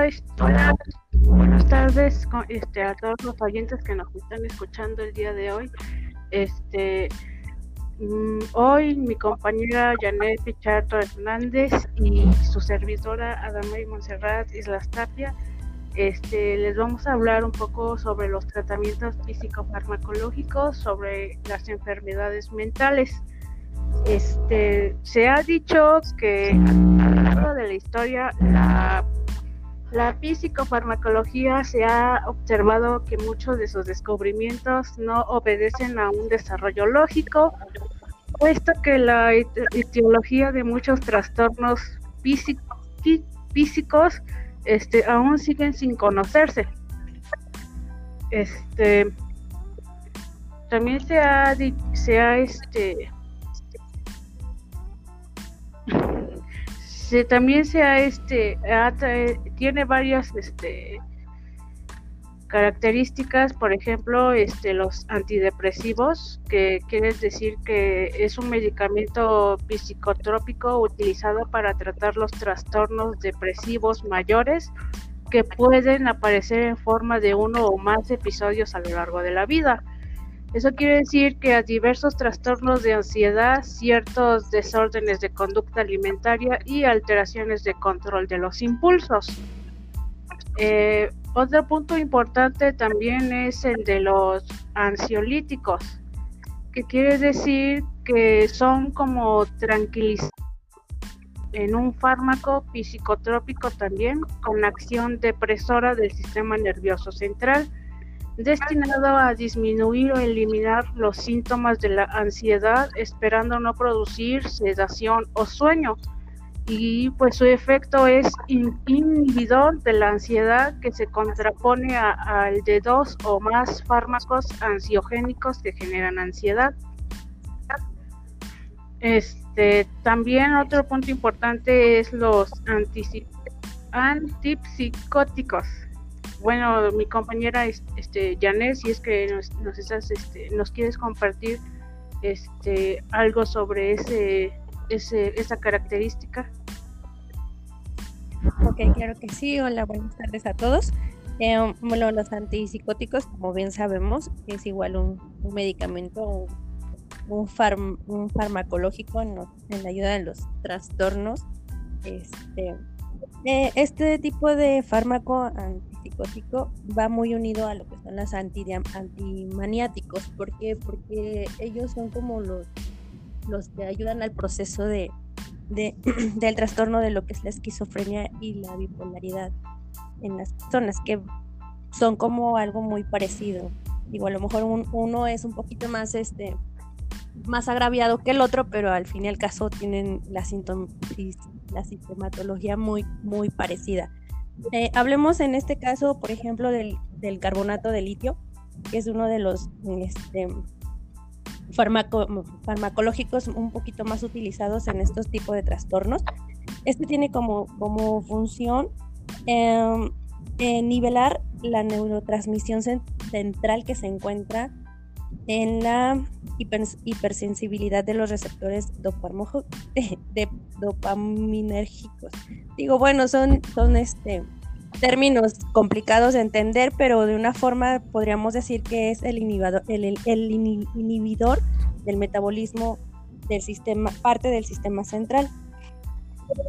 Hola, hola, buenas tardes este, a todos los oyentes que nos están escuchando el día de hoy. Este, mm, hoy mi compañera Janet Pichardo Hernández y su servidora Adamay Monserrat Islas Tapia este, les vamos a hablar un poco sobre los tratamientos físico-farmacológicos, sobre las enfermedades mentales. Este, se ha dicho que a lo largo de la historia la, la físico-farmacología se ha observado que muchos de sus descubrimientos no obedecen a un desarrollo lógico, puesto que la etiología de muchos trastornos físicos este, aún siguen sin conocerse. Este, también se ha, se ha este, se, también se ha, este, tiene varias, este, características, por ejemplo, este, los antidepresivos, que quiere decir que es un medicamento psicotrópico utilizado para tratar los trastornos depresivos mayores que pueden aparecer en forma de uno o más episodios a lo largo de la vida. Eso quiere decir que a diversos trastornos de ansiedad, ciertos desórdenes de conducta alimentaria y alteraciones de control de los impulsos. Eh, otro punto importante también es el de los ansiolíticos, que quiere decir que son como tranquilizantes en un fármaco psicotrópico también con acción depresora del sistema nervioso central, destinado a disminuir o eliminar los síntomas de la ansiedad, esperando no producir sedación o sueño y pues su efecto es inhibidor de la ansiedad que se contrapone al de dos o más fármacos ansiogénicos que generan ansiedad. Este, también otro punto importante es los antipsicóticos. Bueno, mi compañera este, Janet, si es que nos, nos, estás, este, nos quieres compartir este, algo sobre ese, ese, esa característica. Ok, claro que sí. Hola, buenas tardes a todos. Eh, bueno, los antipsicóticos, como bien sabemos, es igual un, medicamento, un, un farmacológico en, la ayuda de los trastornos. Este, eh, este tipo de fármaco antipsicótico va muy unido a lo que son las antimaniáticos. ¿Por qué? Porque ellos son como los, los que ayudan al proceso de, del trastorno de lo que es la esquizofrenia y la bipolaridad en las personas, que son como algo muy parecido. Digo, a lo mejor uno es un poquito más, este, más agraviado que el otro, pero al fin y al caso tienen la, la sintomatología muy, muy parecida. Eh, hablemos en este caso, por ejemplo, del, del, carbonato de litio, que es uno de los este, farmacológicos un poquito más utilizados en estos tipos de trastornos. Este tiene como, como función em, nivelar la neurotransmisión central que se encuentra en la hipersensibilidad de los receptores dopaminérgicos. Digo, bueno, son, son este, términos complicados de entender, pero de una forma podríamos decir que es el inhibidor, el, inhibidor del metabolismo del sistema, parte del sistema central.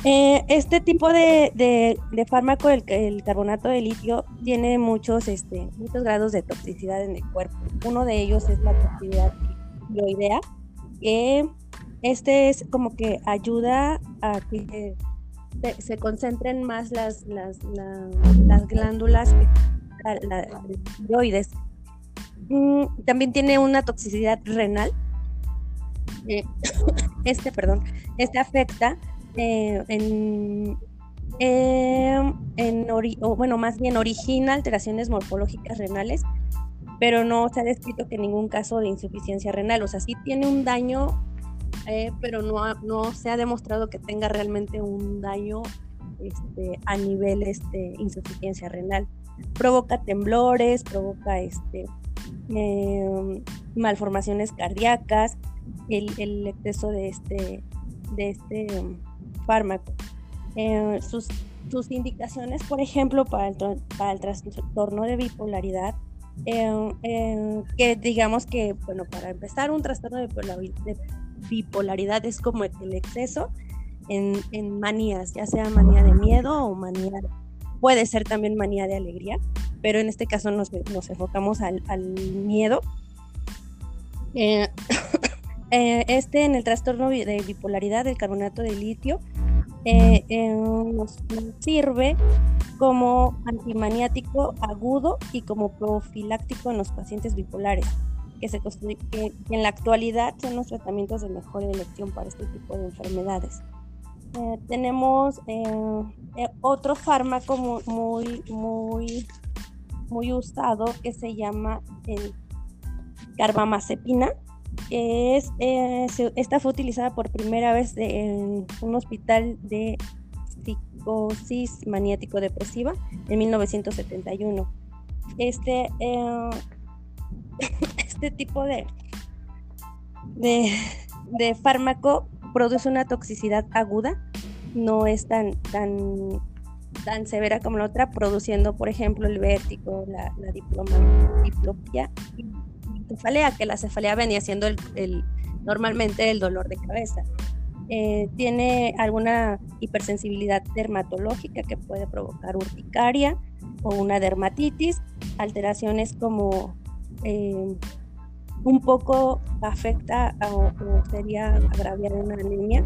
Eh, este tipo de, fármaco, el, carbonato de litio, tiene muchos, este, muchos grados de toxicidad en el cuerpo. Uno de ellos es la toxicidad tiroidea, que este es como que ayuda a que se, concentren más las, las, las glándulas la. Mm, también tiene una toxicidad renal. Eh, este, perdón, este afecta eh, en, em, en o, bueno, más bien origina alteraciones morfológicas renales, pero no se ha descrito que ningún caso de insuficiencia renal, o sea, sí tiene un daño eh, pero no, no se ha demostrado que tenga realmente un daño este, a nivel este, insuficiencia renal. Provoca temblores, provoca este, em, malformaciones cardíacas, el, exceso de este, de este fármaco. Eh, sus sus indicaciones, por ejemplo, para el, para el trastorno de bipolaridad, eh, eh, que digamos que, bueno, para empezar, un trastorno de bipolaridad, es como el exceso en, en, manías, ya sea manía de miedo o manía, puede ser también manía de alegría, pero en este caso nos, nos enfocamos al, al miedo. Este en el trastorno de bipolaridad, el carbonato de litio, eh, eh, nos, sirve como antimaniático agudo y como profiláctico en los pacientes bipolares, que, se que en la actualidad son los tratamientos de mejor elección para este tipo de enfermedades. Eh, tenemos otro fármaco muy, muy, muy, usado que se llama el carbamazepina, eh, esta fue utilizada por primera vez en un hospital de psicosis maniático-depresiva en 1971. Este, eh, este tipo de, de, fármaco produce una toxicidad aguda, no es tan, tan, tan severa como la otra, produciendo, por ejemplo, el vértigo, la, la diplopia cefalea, que la cefalea venía siendo el, normalmente el dolor de cabeza. Eh, tiene alguna hipersensibilidad dermatológica que puede provocar urticaria o una dermatitis, alteraciones como eh, un poco afecta o, sería agraviar una anemia.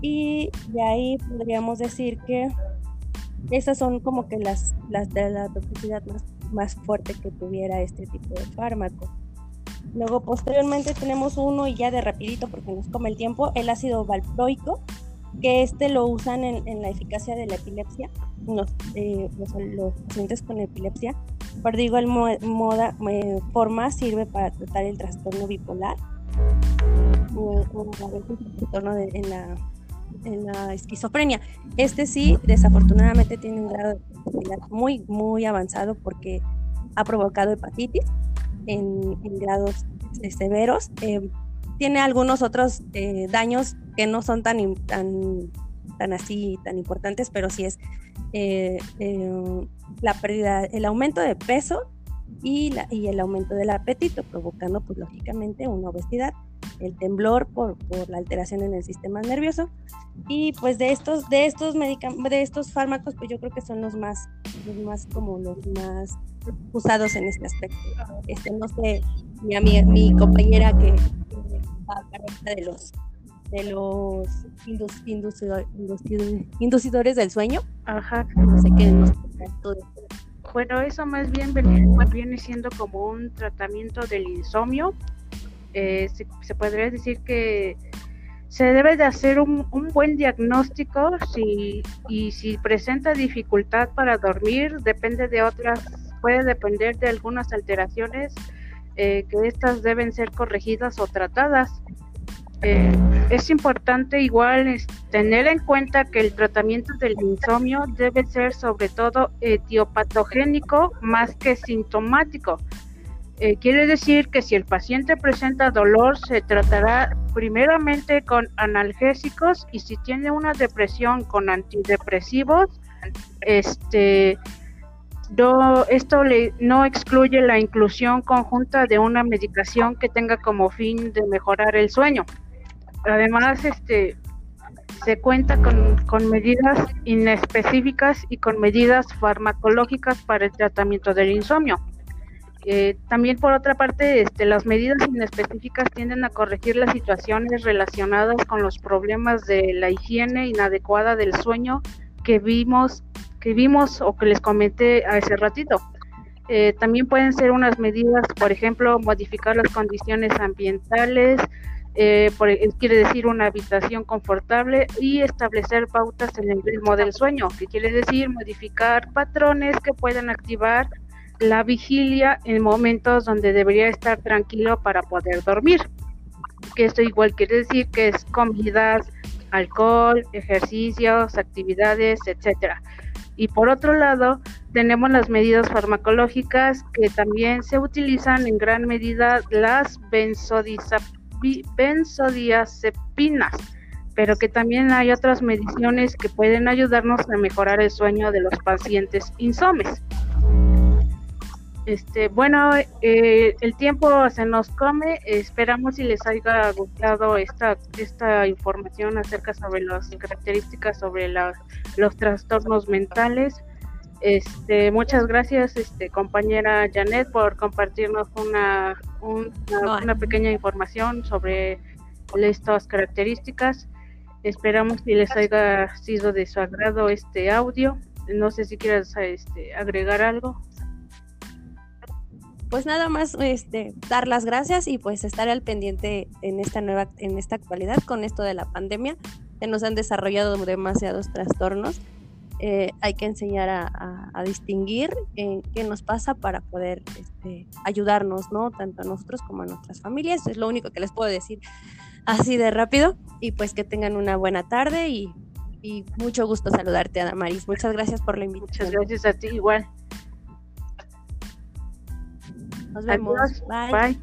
Y de ahí podríamos decir que esas son como que las, las de la toxicidad más, más fuerte que tuviera este tipo de fármaco. Luego posteriormente tenemos uno y ya de rapidito porque nos come el tiempo, el ácido valproico, que este lo usan en, la eficacia de la epilepsia, los, eh, los, pacientes con epilepsia. Por de igual moda, eh, forma sirve para tratar el trastorno bipolar o, trastorno en, la, en la esquizofrenia. Este sí, desafortunadamente tiene un grado de muy, muy avanzado porque ha provocado hepatitis en, grados eh, severos. Eh, tiene algunos otros eh, daños que no son tan, tan, tan así, tan importantes, pero sí es la pérdida, el aumento de peso y, y el aumento del apetito, provocando pues lógicamente una obesidad, el temblor por, por, la alteración en el sistema nervioso y pues de estos de estos de estos fármacos pues yo creo que son los más los más como los más usados en este aspecto. Este, no sé, mi, amiga, mi compañera que a de los de los inducidores del sueño. Ajá. No sé qué nos Bueno, eso más bien viene siendo como un tratamiento del insomnio. Eh, se, podría decir que se debe de hacer un, buen diagnóstico si, y si presenta dificultad para dormir, depende de otras puede depender de algunas alteraciones eh, que estas deben ser corregidas o tratadas. Eh, es importante igual tener en cuenta que el tratamiento del insomnio debe ser sobre todo etiopatogénico más que sintomático. Eh, quiere decir que si el paciente presenta dolor se tratará primeramente con analgésicos y si tiene una depresión con antidepresivos, este esto le, no excluye la inclusión conjunta de una medicación que tenga como fin de mejorar el sueño. Además, este, se cuenta con, medidas inespecíficas y con medidas farmacológicas para el tratamiento del insomnio. Eh, también por otra parte, este, las medidas inespecíficas tienden a corregir las situaciones relacionadas con los problemas de la higiene inadecuada del sueño que vimos que vimos o que les comenté hace ratito. Eh, también pueden ser unas medidas, por ejemplo, modificar las condiciones ambientales, eh, por, e, quiere decir una habitación confortable y establecer pautas en el ritmo del sueño, que quiere decir modificar patrones que puedan activar la vigilia en momentos donde debería estar tranquilo para poder dormir. Que esto igual quiere decir que es comidas, alcohol, ejercicios, actividades, etcétera. Y por otro lado, tenemos las medidas farmacológicas que también se utilizan en gran medida las benzodiazepinas. pero que también hay otras mediciones que pueden ayudarnos a mejorar el sueño de los pacientes insomes. Este, bueno, eh, el tiempo se nos come. Esperamos si les haya gustado esta, esta información acerca sobre las características sobre los trastornos mentales. Este, muchas gracias, este, compañera Janet, por compartirnos una, una, pequeña información sobre estas características. Esperamos que les haya sido de su agrado este audio. No sé si quieres este, agregar algo pues nada más este, dar las gracias y pues estar al pendiente en esta nueva, en esta actualidad con esto de la pandemia, que nos han desarrollado demasiados trastornos. Eh, hay que enseñar a, distinguir eh, qué nos pasa para poder este, ayudarnos, ¿no? Tanto a nosotros como a nuestras familias. Es lo único que les puedo decir así de rápido. Y pues que tengan una buena tarde y, y mucho gusto saludarte, Ana Maris. Muchas gracias por la invitación. Muchas gracias a ti igual. Nos vemos. Bye. Bye.